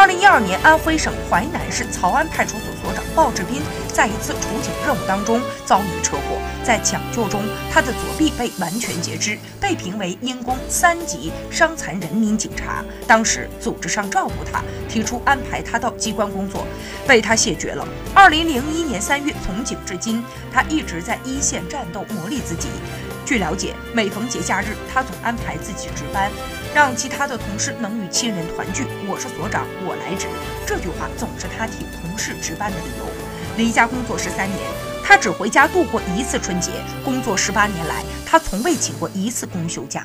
二零一二年，安徽省淮南市曹安派出所所长鲍志斌在一次处警任务当中遭遇车祸，在抢救中，他的左臂被完全截肢，被评为因公三级伤残人民警察。当时组织上照顾他，提出安排他到机关工作，被他谢绝了。二零零一年三月从警至今，他一直在一线战斗磨砺自己。据了解，每逢节假日，他总安排自己值班。让其他的同事能与亲人团聚。我是所长，我来值。这句话总是他替同事值班的理由。离家工作十三年，他只回家度过一次春节。工作十八年来，他从未请过一次公休假。